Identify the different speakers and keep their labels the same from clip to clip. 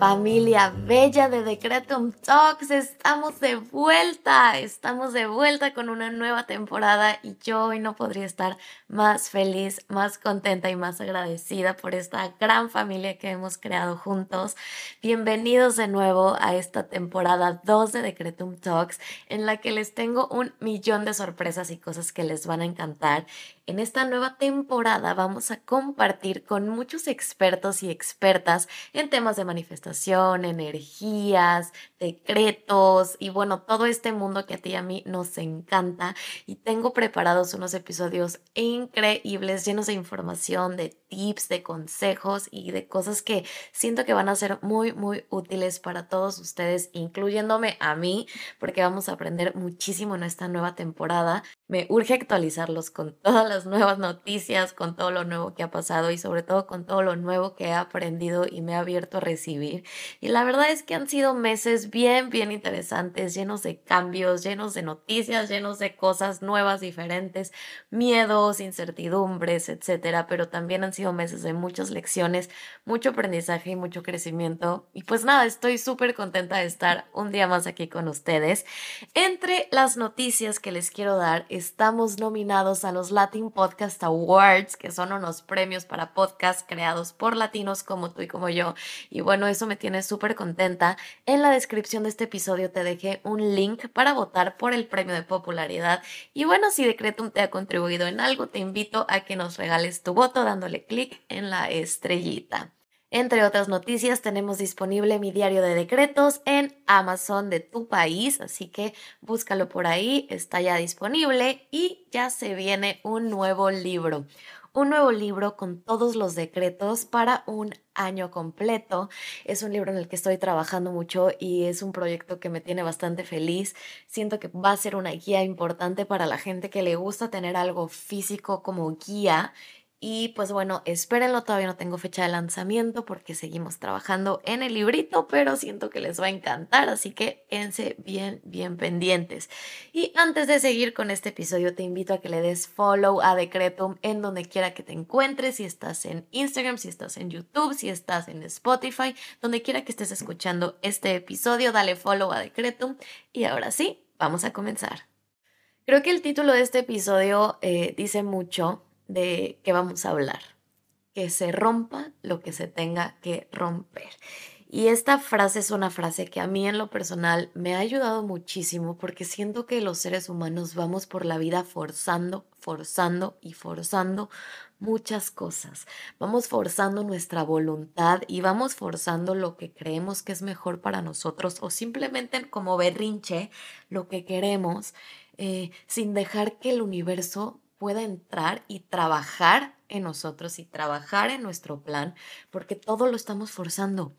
Speaker 1: Familia bella de Decretum Talks, estamos de vuelta, estamos de vuelta con una nueva temporada y yo hoy no podría estar más feliz, más contenta y más agradecida por esta gran familia que hemos creado juntos. Bienvenidos de nuevo a esta temporada 2 de Decretum Talks en la que les tengo un millón de sorpresas y cosas que les van a encantar. En esta nueva temporada vamos a compartir con muchos expertos y expertas en temas de manifestación, energías, decretos y bueno, todo este mundo que a ti y a mí nos encanta. Y tengo preparados unos episodios increíbles, llenos de información, de tips, de consejos y de cosas que siento que van a ser muy, muy útiles para todos ustedes, incluyéndome a mí, porque vamos a aprender muchísimo en esta nueva temporada. Me urge actualizarlos con todas las nuevas noticias, con todo lo nuevo que ha pasado y sobre todo con todo lo nuevo que he aprendido y me he abierto a recibir. Y la verdad es que han sido meses bien, bien interesantes, llenos de cambios, llenos de noticias, llenos de cosas nuevas, diferentes, miedos, incertidumbres, etcétera, pero también han sido meses de muchas lecciones, mucho aprendizaje y mucho crecimiento. Y pues nada, estoy súper contenta de estar un día más aquí con ustedes. Entre las noticias que les quiero dar, estamos nominados a los Latin Podcast Awards, que son unos premios para podcasts creados por latinos como tú y como yo. Y bueno, eso me tiene súper contenta. En la descripción de este episodio te dejé un link para votar por el premio de popularidad. Y bueno, si Decretum te ha contribuido en algo, te invito a que nos regales tu voto dándole clic en la estrellita. Entre otras noticias, tenemos disponible mi diario de decretos en Amazon de tu país, así que búscalo por ahí, está ya disponible y ya se viene un nuevo libro. Un nuevo libro con todos los decretos para un año completo. Es un libro en el que estoy trabajando mucho y es un proyecto que me tiene bastante feliz. Siento que va a ser una guía importante para la gente que le gusta tener algo físico como guía y pues bueno, espérenlo, todavía no tengo fecha de lanzamiento porque seguimos trabajando en el librito, pero siento que les va a encantar, así que quédense bien, bien pendientes. Y antes de seguir con este episodio, te invito a que le des follow a Decretum en donde quiera que te encuentres, si estás en Instagram, si estás en YouTube, si estás en Spotify, donde quiera que estés escuchando este episodio, dale follow a Decretum. Y ahora sí, vamos a comenzar. Creo que el título de este episodio eh, dice mucho de qué vamos a hablar. Que se rompa lo que se tenga que romper. Y esta frase es una frase que a mí en lo personal me ha ayudado muchísimo porque siento que los seres humanos vamos por la vida forzando, forzando y forzando muchas cosas. Vamos forzando nuestra voluntad y vamos forzando lo que creemos que es mejor para nosotros o simplemente como berrinche lo que queremos eh, sin dejar que el universo pueda entrar y trabajar en nosotros y trabajar en nuestro plan, porque todo lo estamos forzando.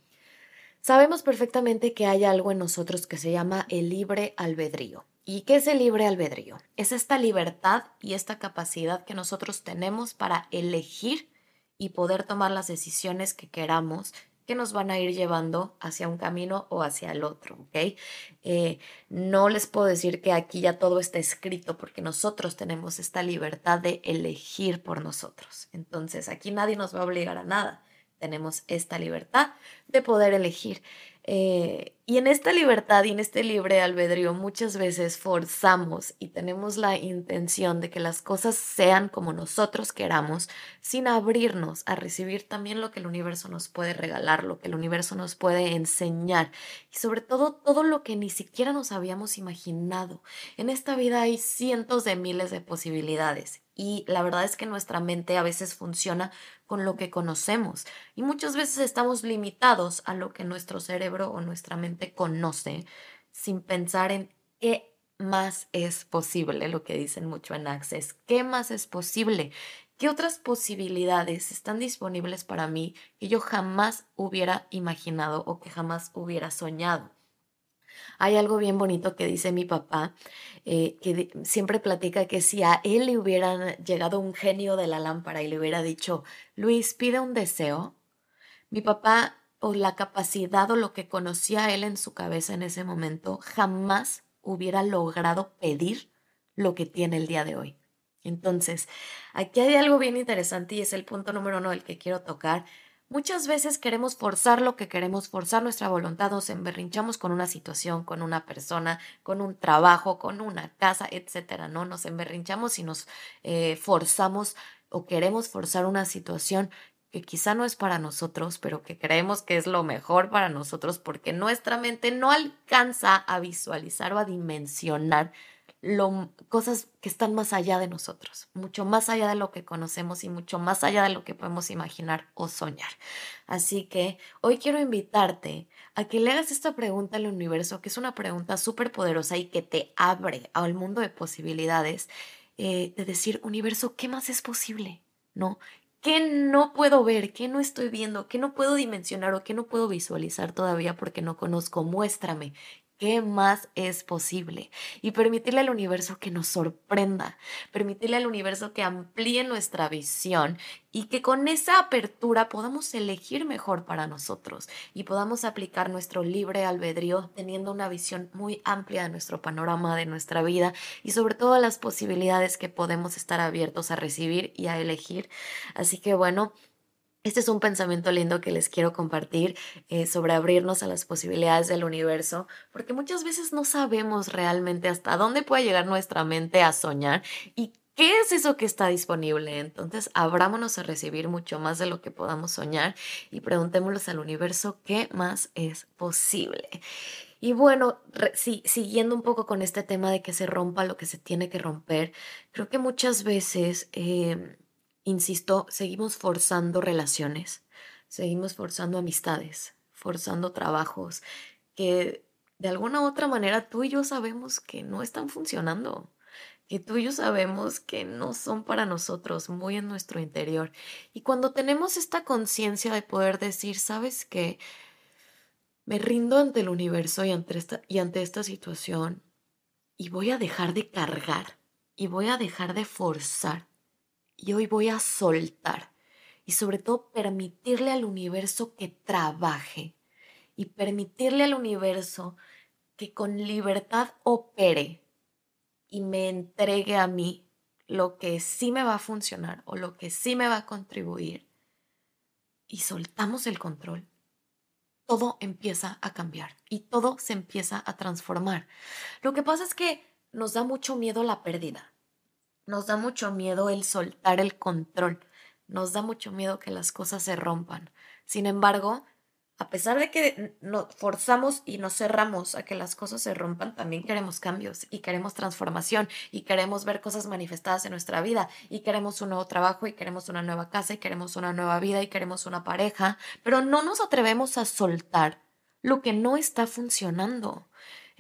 Speaker 1: Sabemos perfectamente que hay algo en nosotros que se llama el libre albedrío. ¿Y qué es el libre albedrío? Es esta libertad y esta capacidad que nosotros tenemos para elegir y poder tomar las decisiones que queramos que nos van a ir llevando hacia un camino o hacia el otro, ¿ok? Eh, no les puedo decir que aquí ya todo está escrito porque nosotros tenemos esta libertad de elegir por nosotros. Entonces, aquí nadie nos va a obligar a nada. Tenemos esta libertad de poder elegir. Eh, y en esta libertad y en este libre albedrío muchas veces forzamos y tenemos la intención de que las cosas sean como nosotros queramos sin abrirnos a recibir también lo que el universo nos puede regalar, lo que el universo nos puede enseñar y sobre todo todo lo que ni siquiera nos habíamos imaginado. En esta vida hay cientos de miles de posibilidades y la verdad es que nuestra mente a veces funciona con lo que conocemos y muchas veces estamos limitados a lo que nuestro cerebro o nuestra mente conoce sin pensar en qué más es posible, lo que dicen mucho en Access, qué más es posible, qué otras posibilidades están disponibles para mí que yo jamás hubiera imaginado o que jamás hubiera soñado. Hay algo bien bonito que dice mi papá, eh, que siempre platica que si a él le hubieran llegado un genio de la lámpara y le hubiera dicho, Luis, pide un deseo, mi papá o la capacidad o lo que conocía él en su cabeza en ese momento jamás hubiera logrado pedir lo que tiene el día de hoy. Entonces, aquí hay algo bien interesante y es el punto número uno del que quiero tocar. Muchas veces queremos forzar lo que queremos, forzar nuestra voluntad, nos emberrinchamos con una situación, con una persona, con un trabajo, con una casa, etcétera, ¿no? Nos emberrinchamos y nos eh, forzamos o queremos forzar una situación que quizá no es para nosotros, pero que creemos que es lo mejor para nosotros porque nuestra mente no alcanza a visualizar o a dimensionar lo, cosas que están más allá de nosotros, mucho más allá de lo que conocemos y mucho más allá de lo que podemos imaginar o soñar. Así que hoy quiero invitarte a que le hagas esta pregunta al universo, que es una pregunta súper poderosa y que te abre al mundo de posibilidades, eh, de decir, universo, ¿qué más es posible? ¿No? ¿Qué no puedo ver? ¿Qué no estoy viendo? ¿Qué no puedo dimensionar o qué no puedo visualizar todavía porque no conozco? Muéstrame qué más es posible y permitirle al universo que nos sorprenda, permitirle al universo que amplíe nuestra visión y que con esa apertura podamos elegir mejor para nosotros y podamos aplicar nuestro libre albedrío teniendo una visión muy amplia de nuestro panorama, de nuestra vida y sobre todo las posibilidades que podemos estar abiertos a recibir y a elegir. Así que bueno, este es un pensamiento lindo que les quiero compartir eh, sobre abrirnos a las posibilidades del universo, porque muchas veces no sabemos realmente hasta dónde puede llegar nuestra mente a soñar y qué es eso que está disponible. Entonces, abrámonos a recibir mucho más de lo que podamos soñar y preguntémosles al universo qué más es posible. Y bueno, siguiendo un poco con este tema de que se rompa lo que se tiene que romper, creo que muchas veces... Em, insisto, seguimos forzando relaciones, seguimos forzando amistades, forzando trabajos que de alguna u otra manera tú y yo sabemos que no están funcionando, que tú y yo sabemos que no son para nosotros, muy en nuestro interior. Y cuando tenemos esta conciencia de poder decir, sabes que me rindo ante el universo y ante, esta, y ante esta situación y voy a dejar de cargar y voy a dejar de forzar y hoy voy a soltar y sobre todo permitirle al universo que trabaje y permitirle al universo que con libertad opere y me entregue a mí lo que sí me va a funcionar o lo que sí me va a contribuir y soltamos el control, todo empieza a cambiar y todo se empieza a transformar. Lo que pasa es que nos da mucho miedo la pérdida. Nos da mucho miedo el soltar el control, nos da mucho miedo que las cosas se rompan. Sin embargo, a pesar de que nos forzamos y nos cerramos a que las cosas se rompan, también queremos cambios y queremos transformación y queremos ver cosas manifestadas en nuestra vida y queremos un nuevo trabajo y queremos una nueva casa y queremos una nueva vida y queremos una pareja, pero no nos atrevemos a soltar lo que no está funcionando.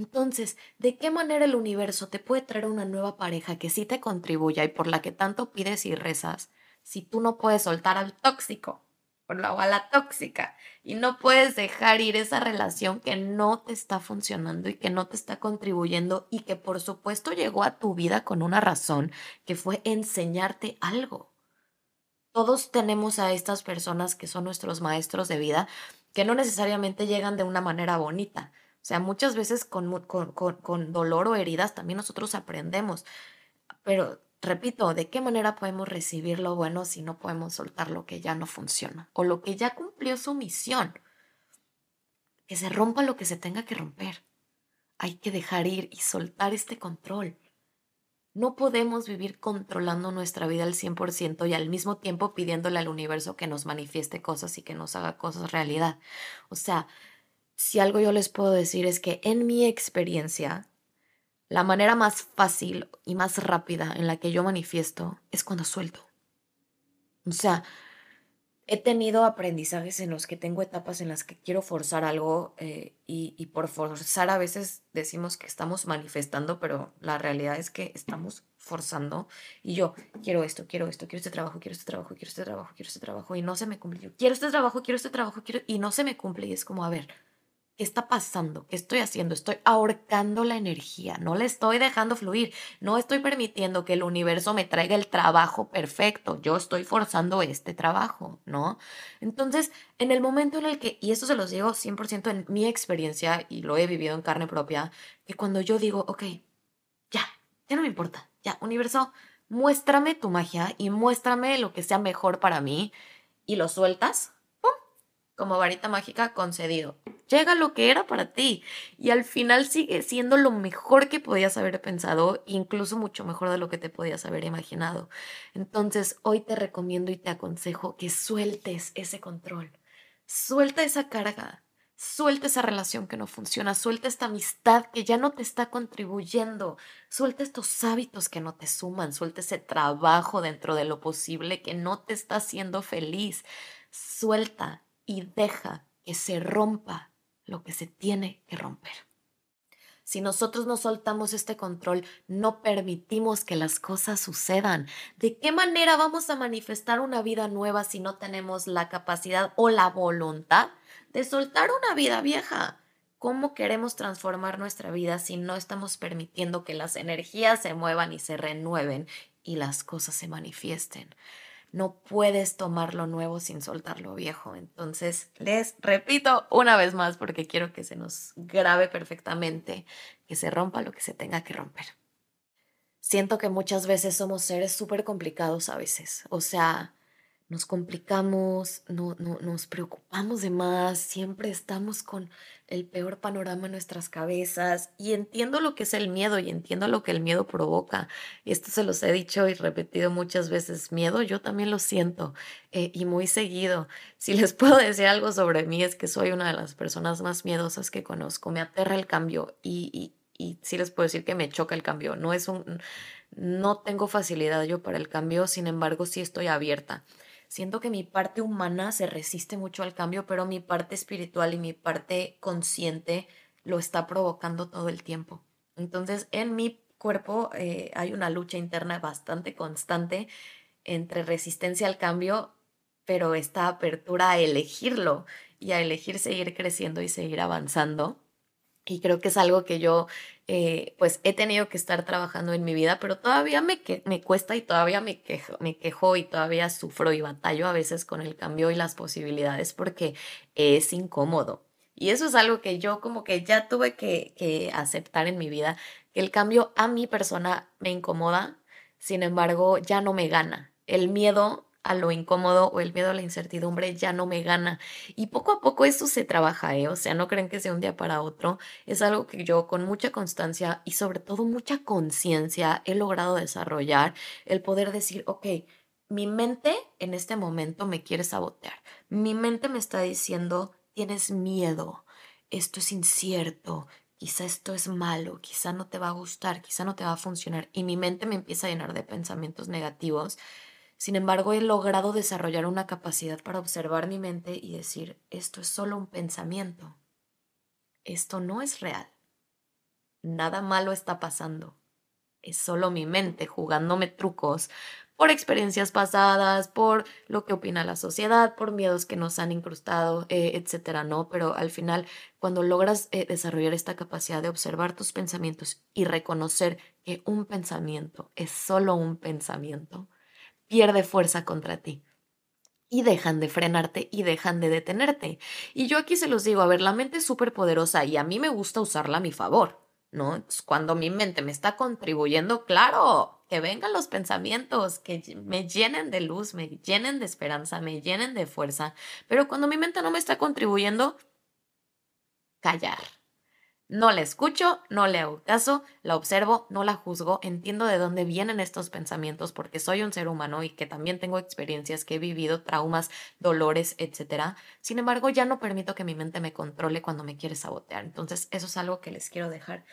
Speaker 1: Entonces, ¿de qué manera el universo te puede traer una nueva pareja que sí te contribuya y por la que tanto pides y rezas si tú no puedes soltar al tóxico o a la tóxica y no puedes dejar ir esa relación que no te está funcionando y que no te está contribuyendo y que por supuesto llegó a tu vida con una razón que fue enseñarte algo? Todos tenemos a estas personas que son nuestros maestros de vida que no necesariamente llegan de una manera bonita, o sea, muchas veces con, con, dolor o heridas también nosotros aprendemos. Pero, repito, ¿de qué manera podemos recibir lo bueno si no podemos soltar lo que ya no funciona o lo que ya cumplió su misión? Que se rompa lo que se tenga que romper. Hay que dejar ir y soltar este control. No podemos vivir controlando nuestra vida al 100% y al mismo tiempo pidiéndole al universo que nos manifieste cosas y que nos haga cosas realidad. O sea, si algo yo les puedo decir es que en mi experiencia, la manera más fácil y más rápida en la que yo manifiesto es cuando suelto. O sea, he tenido aprendizajes en los que tengo etapas en las que quiero forzar algo eh, y, por forzar a veces decimos que estamos manifestando, pero la realidad es que estamos forzando y yo quiero esto, quiero esto, quiero este trabajo, quiero este trabajo, quiero este trabajo, quiero este trabajo y no se me cumple. Yo quiero este trabajo, quiero este trabajo, quiero y no se me cumple y es como, a ver, ¿Qué está pasando? ¿Qué estoy haciendo? Estoy ahorcando la energía, no le estoy dejando fluir, no estoy permitiendo que el universo me traiga el trabajo perfecto, yo estoy forzando este trabajo, ¿no? Entonces, en el momento en el que, y esto se los digo 100% en mi experiencia y lo he vivido en carne propia, que cuando yo digo, ok, ya, ya no me importa, ya, universo, muéstrame tu magia y muéstrame lo que sea mejor para mí y lo sueltas, como varita mágica concedido. Llega lo que era para ti y al final sigue siendo lo mejor que podías haber pensado, incluso mucho mejor de lo que te podías haber imaginado. Entonces, hoy te recomiendo y te aconsejo que sueltes ese control. Suelta esa carga. Suelta esa relación que no funciona, suelta esta amistad que ya no te está contribuyendo, suelta estos hábitos que no te suman, suelta ese trabajo dentro de lo posible que no te está haciendo feliz. Suelta y deja que se rompa lo que se tiene que romper. Si nosotros no soltamos este control, no permitimos que las cosas sucedan. ¿De qué manera vamos a manifestar una vida nueva si no tenemos la capacidad o la voluntad de soltar una vida vieja? ¿Cómo queremos transformar nuestra vida si no estamos permitiendo que las energías se muevan y se renueven y las cosas se manifiesten? No puedes tomar lo nuevo sin soltar lo viejo. Entonces, les repito una vez más porque quiero que se nos grabe perfectamente, que se rompa lo que se tenga que romper. Siento que muchas veces somos seres súper complicados a veces. O sea, nos complicamos, no, no, nos preocupamos de más, siempre estamos con el peor panorama en nuestras cabezas y entiendo lo que es el miedo y entiendo lo que el miedo provoca. Esto se los he dicho y repetido muchas veces, miedo yo también lo siento eh, y muy seguido. Si les puedo decir algo sobre mí es que soy una de las personas más miedosas que conozco, me aterra el cambio y, y, y sí les puedo decir que me choca el cambio, no es un... No tengo facilidad yo para el cambio, sin embargo sí estoy abierta siento que mi parte humana se resiste mucho al cambio, pero mi parte espiritual y mi parte consciente lo está provocando todo el tiempo. Entonces, en mi cuerpo eh, hay una lucha interna bastante constante entre resistencia al cambio, pero esta apertura a elegirlo y a elegir seguir creciendo y seguir avanzando. Y creo que es algo que yo eh, pues he tenido que estar trabajando en mi vida, pero todavía me, me cuesta y todavía me quejo, me quejo y todavía sufro y batallo a veces con el cambio y las posibilidades porque es incómodo. Y eso es algo que yo como que ya tuve que, que aceptar en mi vida, que el cambio a mi persona me incomoda, sin embargo ya no me gana. El miedo a lo incómodo o el miedo a la incertidumbre ya no me gana. Y poco a poco eso se trabaja, ¿eh? O sea, no creen que sea un día para otro. Es algo que yo con mucha constancia y sobre todo mucha conciencia he logrado desarrollar, el poder decir, ok, mi mente en este momento me quiere sabotear. Mi mente me está diciendo, tienes miedo, esto es incierto, quizá esto es malo, quizá no te va a gustar, quizá no te va a funcionar. Y mi mente me empieza a llenar de pensamientos negativos sin embargo, he logrado desarrollar una capacidad para observar mi mente y decir, esto es solo un pensamiento. Esto no es real. Nada malo está pasando. Es solo mi mente jugándome trucos por experiencias pasadas, por lo que opina la sociedad, por miedos que nos han incrustado, eh, etcétera, ¿no? Pero al final, cuando logras eh, desarrollar esta capacidad de observar tus pensamientos y reconocer que un pensamiento es solo un pensamiento, pierde fuerza contra ti. Y dejan de frenarte y dejan de detenerte. Y yo aquí se los digo, a ver, la mente es súper poderosa y a mí me gusta usarla a mi favor, ¿no? cuando mi mente me está contribuyendo, claro, que vengan los pensamientos, que me llenen de luz, me llenen de esperanza, me llenen de fuerza. Pero cuando mi mente no me está contribuyendo, callar no la escucho, no le hago caso, la observo, no la juzgo, entiendo de dónde vienen estos pensamientos porque soy un ser humano y que también tengo experiencias que he vivido, traumas, dolores, etc. Sin embargo, ya no permito que mi mente me controle cuando me quiere sabotear. Entonces, eso es algo que les quiero dejar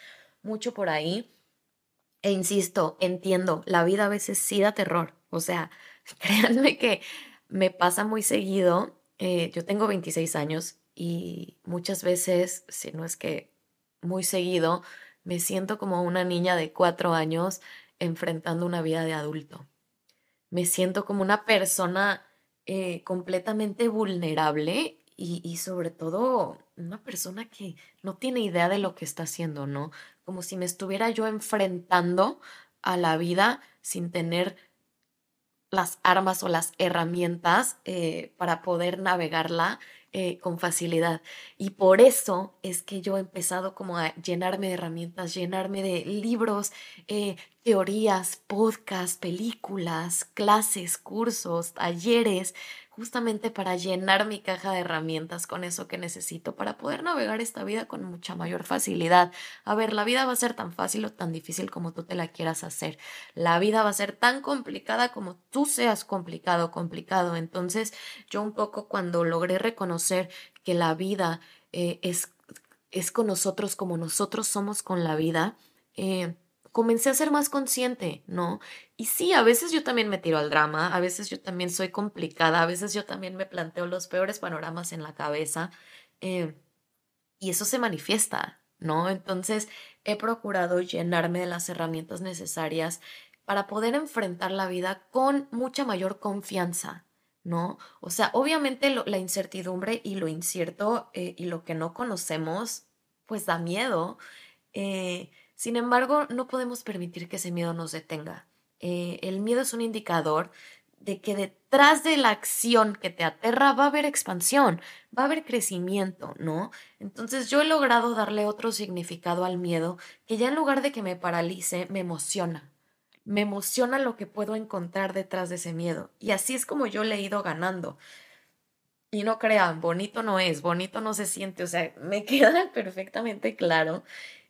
Speaker 1: mucho por ahí. E insisto, entiendo, la vida a veces sí da terror. O sea, créanme que me pasa muy seguido. Eh, yo tengo 26 años y muchas veces, si no es que muy seguido, me siento como una niña de cuatro años enfrentando una vida de adulto. Me siento como una persona eh, completamente vulnerable y, y, sobre todo una persona que no tiene idea de lo que está haciendo, ¿no? Como si me estuviera yo enfrentando a la vida sin tener las armas o las herramientas eh, para poder navegarla eh, con facilidad. Y por eso es que yo he empezado como a llenarme de herramientas, llenarme de libros, eh, teorías, podcasts, películas, clases, cursos, talleres, justamente para llenar mi caja de herramientas con eso que necesito para poder navegar esta vida con mucha mayor facilidad. A ver, la vida va a ser tan fácil o tan difícil como tú te la quieras hacer. La vida va a ser tan complicada como tú seas complicado, complicado. Entonces, yo un poco cuando logré reconocer que la vida eh, es, es con nosotros como nosotros somos con la vida, eh, comencé a ser más consciente, ¿no? Y sí, a veces yo también me tiro al drama, a veces yo también soy complicada, a veces yo también me planteo los peores panoramas en la cabeza eh, y eso se manifiesta, ¿no? Entonces he procurado llenarme de las herramientas necesarias para poder enfrentar la vida con mucha mayor confianza, ¿no? O sea, obviamente la incertidumbre y lo incierto eh, y lo que no conocemos, pues da miedo. Eh, sin embargo, no podemos permitir que ese miedo nos detenga. Eh, el miedo es un indicador de que detrás de la acción que te aterra va a haber expansión, va a haber crecimiento, ¿no? Entonces yo he logrado darle otro significado al miedo que ya en lugar de que me paralice, me emociona. Me emociona lo que puedo encontrar detrás de ese miedo. Y así es como yo le he ido ganando. Y no crean, bonito no es, bonito no se siente, o sea, me queda perfectamente claro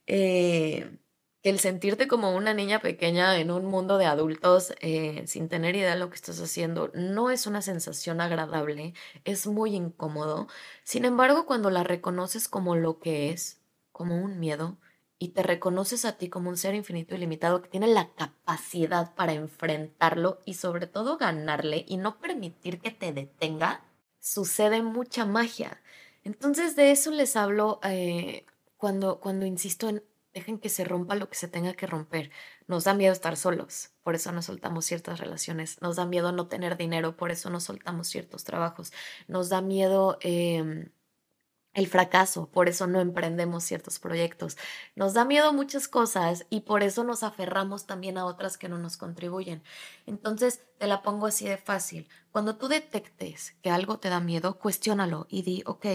Speaker 1: eh, el sentirte como una niña pequeña en un mundo de adultos eh, sin tener idea de lo que estás haciendo no es una sensación agradable, es muy incómodo. Sin embargo, cuando la reconoces como lo que es, como un miedo, y te reconoces a ti como un ser infinito y limitado que tiene la capacidad para enfrentarlo y sobre todo ganarle y no permitir que te detenga, sucede mucha magia. Entonces de eso les hablo eh, cuando, cuando insisto en dejen que se rompa lo que se tenga que romper. Nos da miedo estar solos, por eso nos soltamos ciertas relaciones. Nos da miedo no tener dinero, por eso nos soltamos ciertos trabajos. Nos da miedo em, el fracaso, por eso no emprendemos ciertos proyectos. Nos da miedo muchas cosas y por eso nos aferramos también a otras que no nos contribuyen. Entonces, te la pongo así de fácil. Cuando tú detectes que algo te da miedo, cuestiónalo y di, ok,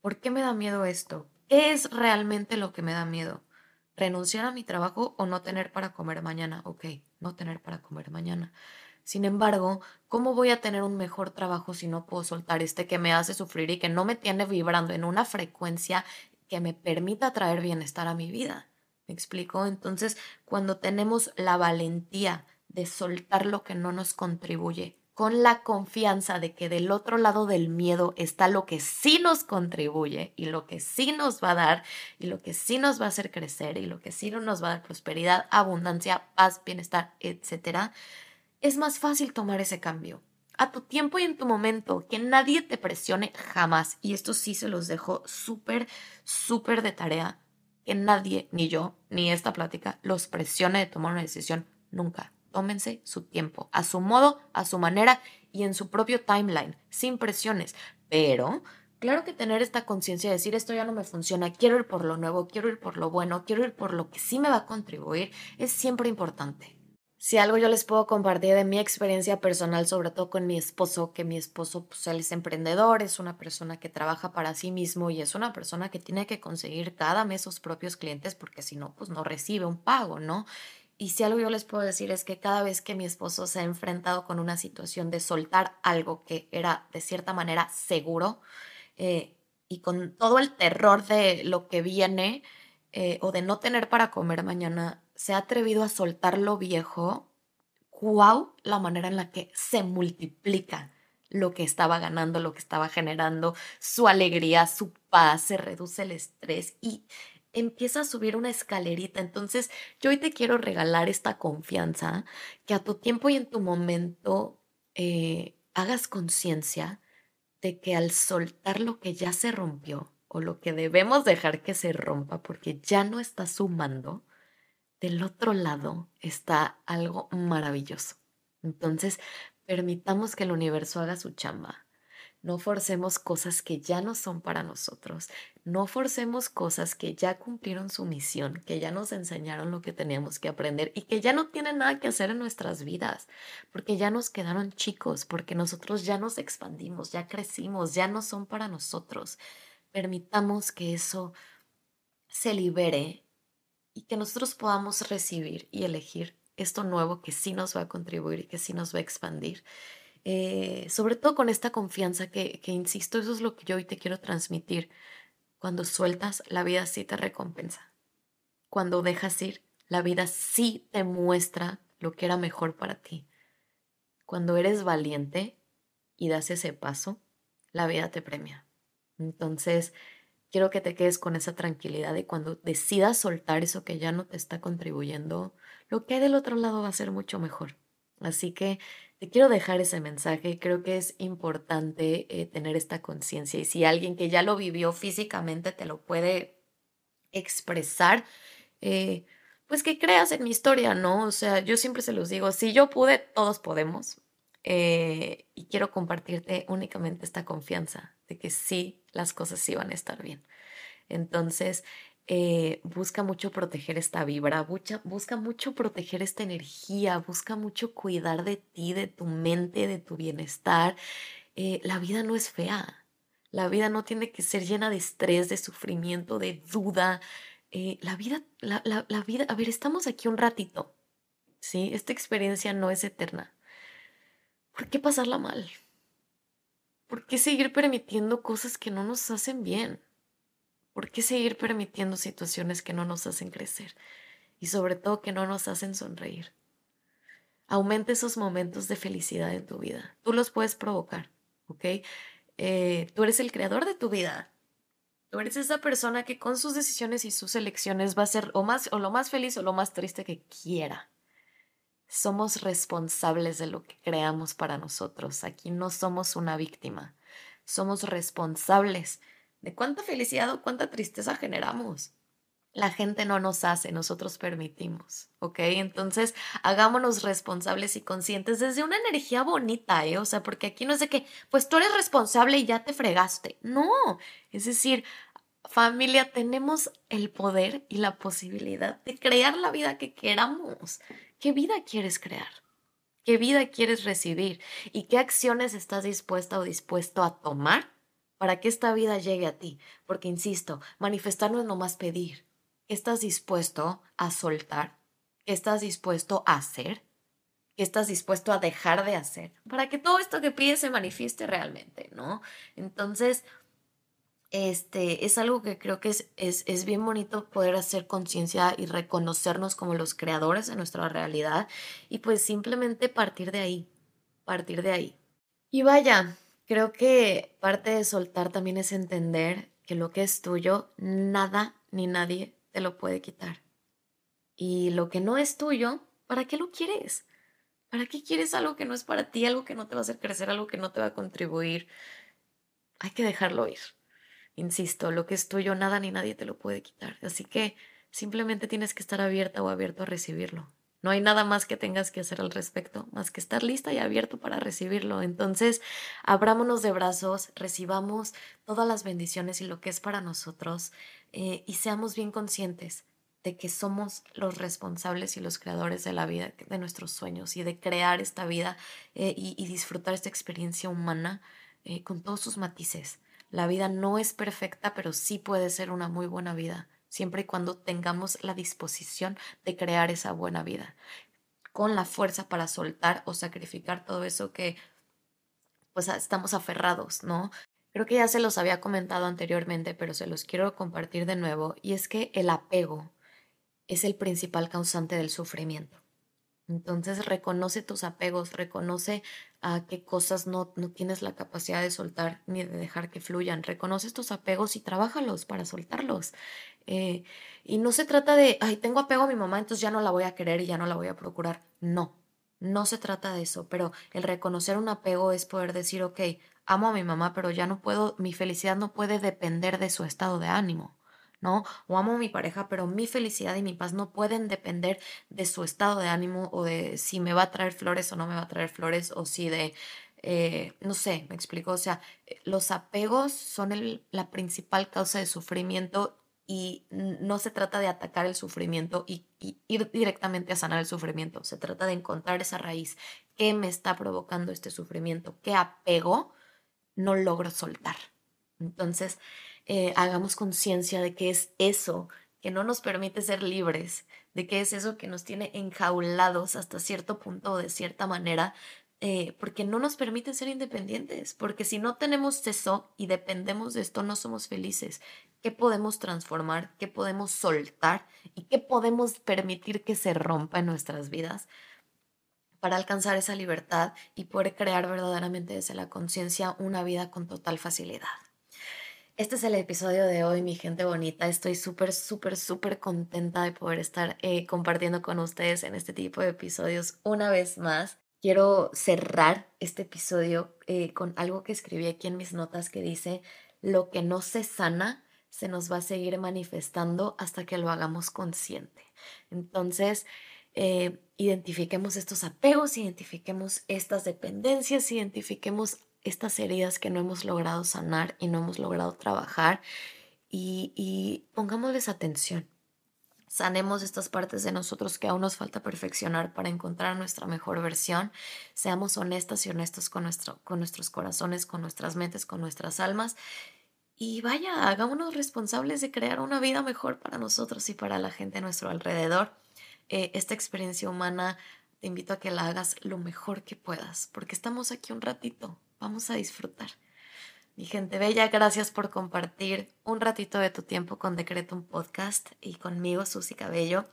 Speaker 1: ¿por qué me da miedo esto? ¿Qué es realmente lo que me da miedo? ¿Renunciar a mi trabajo o no tener para comer mañana? Ok, no tener para comer mañana. Sin embargo, ¿cómo voy a tener un mejor trabajo si no puedo soltar este que me hace sufrir y que no me tiene vibrando en una frecuencia que me permita traer bienestar a mi vida? ¿Me explico? Entonces, cuando tenemos la valentía de soltar lo que no nos contribuye, con la confianza de que del otro lado del miedo está lo que sí nos contribuye y lo que sí nos va a dar y lo que sí nos va a hacer crecer y lo que sí nos va a dar prosperidad, abundancia, paz, bienestar, etc., es más fácil tomar ese cambio. A tu tiempo y en tu momento, que nadie te presione jamás. Y esto sí se los dejo súper, súper de tarea. Que nadie, ni yo, ni esta plática, los presione de tomar una decisión nunca tómense su tiempo, a su modo, a su manera y en su propio timeline, sin presiones. Pero, claro que tener esta conciencia de decir esto ya no me funciona, quiero ir por lo nuevo, quiero ir por lo bueno, quiero ir por lo que sí me va a contribuir, es siempre importante. Si algo yo les puedo compartir de mi experiencia personal, sobre todo con mi esposo, que mi esposo, pues es emprendedor, es una persona que trabaja para sí mismo y es una persona que tiene que conseguir cada mes sus propios clientes porque si no, pues no recibe un pago, ¿no? Y si algo yo les puedo decir es que cada vez que mi esposo se ha enfrentado con una situación de soltar algo que era de cierta manera seguro eh, y con todo el terror de lo que viene eh, o de no tener para comer mañana, se ha atrevido a soltar lo viejo, wow, la manera en la que se multiplica lo que estaba ganando, lo que estaba generando, su alegría, su paz, se reduce el estrés y empieza a subir una escalerita. Entonces, yo hoy te quiero regalar esta confianza que a tu tiempo y en tu momento, eh, hagas conciencia de que al soltar lo que ya se rompió o lo que debemos dejar que se rompa porque ya no está sumando, del otro lado está algo maravilloso. Entonces, permitamos que el universo haga su chamba. No forcemos cosas que ya no son para nosotros. No forcemos cosas que ya cumplieron su misión, que ya nos enseñaron lo que teníamos que aprender y que ya no tienen nada que hacer en nuestras vidas, porque ya nos quedaron chicos, porque nosotros ya nos expandimos, ya crecimos, ya no son para nosotros. Permitamos que eso se libere y que nosotros podamos recibir y elegir esto nuevo que sí nos va a contribuir y que sí nos va a expandir. Eh, sobre todo con esta confianza que, que, insisto, eso es lo que yo hoy te quiero transmitir. Cuando sueltas, la vida sí te recompensa. Cuando dejas ir, la vida sí te muestra lo que era mejor para ti. Cuando eres valiente y das ese paso, la vida te premia. Entonces, quiero que te quedes con esa tranquilidad de cuando decidas soltar eso que ya no te está contribuyendo, lo que hay del otro lado va a ser mucho mejor. Así que te quiero dejar ese mensaje. Creo que es importante eh, tener esta conciencia y si alguien que ya lo vivió físicamente te lo puede expresar, eh, pues que creas en mi historia, ¿no? O sea, yo siempre se los digo, si yo pude, todos podemos. Eh, y quiero compartirte únicamente esta confianza de que sí, las cosas sí van a estar bien. Entonces, eh, busca mucho proteger esta vibra, busca, busca mucho proteger esta energía, busca mucho cuidar de ti, de tu mente, de tu bienestar. Eh, la vida no es fea, la vida no tiene que ser llena de estrés, de sufrimiento, de duda. la vida, la, la, la vida, a ver, estamos aquí un ratito, ¿sí? Esta experiencia no es eterna. ¿Por qué pasarla mal? ¿Por qué seguir permitiendo cosas que no nos hacen bien? ¿Por qué seguir permitiendo situaciones que no nos hacen crecer? Y sobre todo que no nos hacen sonreír. Aumenta esos momentos de felicidad en tu vida. Tú los puedes provocar, ¿ok? Eh, tú eres el creador de tu vida. Tú eres esa persona que con sus decisiones y sus elecciones va a ser o, más, o lo más feliz o lo más triste que quiera somos responsables de lo que creamos para nosotros. Aquí no somos una víctima. Somos responsables de cuánta felicidad o cuánta tristeza generamos. La gente no nos hace, nosotros permitimos, ¿ok? Entonces, hagámonos responsables y conscientes desde una energía bonita, ¿eh? O sea, porque aquí no es de que, pues tú eres responsable y ya te fregaste. No, es decir, familia, tenemos el poder y la posibilidad de crear la vida que queramos. ¿Qué vida quieres crear? ¿Qué vida quieres recibir? ¿Y qué acciones estás dispuesta o dispuesto a tomar para que esta vida llegue a ti? Porque, insisto, manifestar no es nomás pedir. ¿Qué estás dispuesto a soltar? ¿Qué estás dispuesto a hacer? ¿Qué estás dispuesto a dejar de hacer? Para que todo esto que pides se manifieste realmente, ¿no? Entonces, este, es algo que creo que es, es, es bien bonito poder hacer conciencia y reconocernos como los creadores de nuestra realidad y pues simplemente partir de ahí, partir de ahí. Y vaya, creo que parte de soltar también es entender que lo que es tuyo, nada ni nadie te lo puede quitar. Y lo que no es tuyo, ¿para qué lo quieres? ¿Para qué quieres algo que no es para ti, algo que no te va a hacer crecer, algo que no te va a contribuir? Hay que dejarlo ir. Insisto, lo que es tuyo, nada ni nadie te lo puede quitar. Así que simplemente tienes que estar abierta o abierto a recibirlo. No hay nada más que tengas que hacer al respecto, más que estar lista y abierto para recibirlo. Entonces, abrámonos de brazos, recibamos todas las bendiciones y lo que es para nosotros eh, y seamos bien conscientes de que somos los responsables y los creadores de la vida, de nuestros sueños y de crear esta vida eh, y, disfrutar esta experiencia humana eh, con todos sus matices. La vida no es perfecta, pero sí puede ser una muy buena vida, siempre y cuando tengamos la disposición de crear esa buena vida, con la fuerza para soltar o sacrificar todo eso que pues estamos aferrados, ¿no? Creo que ya se los había comentado anteriormente, pero se los quiero compartir de nuevo, y es que el apego es el principal causante del sufrimiento. Entonces reconoce tus apegos, reconoce a qué cosas no, no, tienes la capacidad de soltar ni de dejar que fluyan. Reconoce estos apegos y trabájalos para soltarlos. Eh, y no se trata de, ay, tengo apego a mi mamá, entonces ya no la voy a querer y ya no la voy a procurar. No, no se trata de eso, pero el reconocer un apego es poder decir, ok, amo a mi mamá, pero ya no puedo, mi felicidad no puede depender de su estado de ánimo. ¿no? O amo a mi pareja, pero mi felicidad y mi paz no pueden depender de su estado de ánimo o de si me va a traer flores o no me va a traer flores o si de, eh, no sé, me explico, o sea, eh, los apegos son la principal causa de sufrimiento y no se trata de atacar el sufrimiento y, ir directamente a sanar el sufrimiento, se trata de encontrar esa raíz, qué me está provocando este sufrimiento, qué apego no logro soltar. Entonces, eh, hagamos conciencia de que es eso que no nos permite ser libres, de que es eso que nos tiene enjaulados hasta cierto punto o de cierta manera, eh, porque no nos permite ser independientes, porque si no tenemos eso y dependemos de esto, no somos felices. ¿Qué podemos transformar? ¿Qué podemos soltar? ¿Y qué podemos permitir que se rompa en nuestras vidas? para alcanzar esa libertad y poder crear verdaderamente desde la conciencia una vida con total facilidad. Este es el episodio de hoy, mi gente bonita. Estoy súper, súper, súper contenta de poder estar eh, compartiendo con ustedes en este tipo de episodios una vez más. Quiero cerrar este episodio eh, con algo que escribí aquí en mis notas que dice, lo que no se sana se nos va a seguir manifestando hasta que lo hagamos consciente. Entonces, eh, identifiquemos estos apegos, identifiquemos estas dependencias, identifiquemos estas heridas que no hemos logrado sanar y no hemos logrado trabajar y, y pongámosles atención. Sanemos estas partes de nosotros que aún nos falta perfeccionar para encontrar nuestra mejor versión. Seamos honestas y honestos con, nuestro, con nuestros corazones, con nuestras mentes, con nuestras almas. Y vaya, hagámonos responsables de crear una vida mejor para nosotros y para la gente a nuestro alrededor. Eh, esta experiencia humana te invito a que la hagas lo mejor que puedas, porque estamos aquí un ratito, Vamos a disfrutar. Mi gente bella, gracias por compartir un ratito de tu tiempo con Decreto un Podcast y conmigo, Susy Cabello.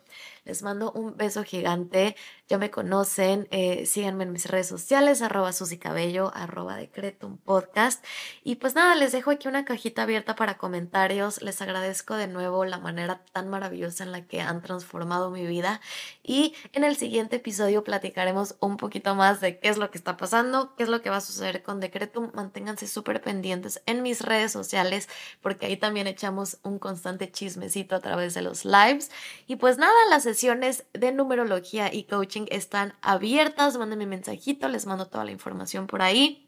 Speaker 1: Les mando un beso gigante. Ya me conocen, eh, síganme en mis redes sociales, arroba Susy Cabello, arroba Decreto un Podcast. Y pues nada, les dejo aquí una cajita abierta para comentarios. Les agradezco de nuevo la manera tan maravillosa en la que han transformado mi vida. Y en el siguiente episodio platicaremos un poquito más de qué es lo que está pasando, qué es lo que va a suceder con Decretum. Manténganse súper pendientes en mis redes sociales porque ahí también echamos un constante chismecito a través de los lives. Y pues nada, las sesiones de numerología y coaching están abiertas. Mándenme mensajito, les mando toda la información por ahí.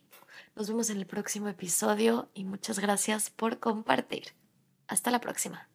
Speaker 1: Nos vemos en el próximo episodio y muchas gracias por compartir. Hasta la próxima.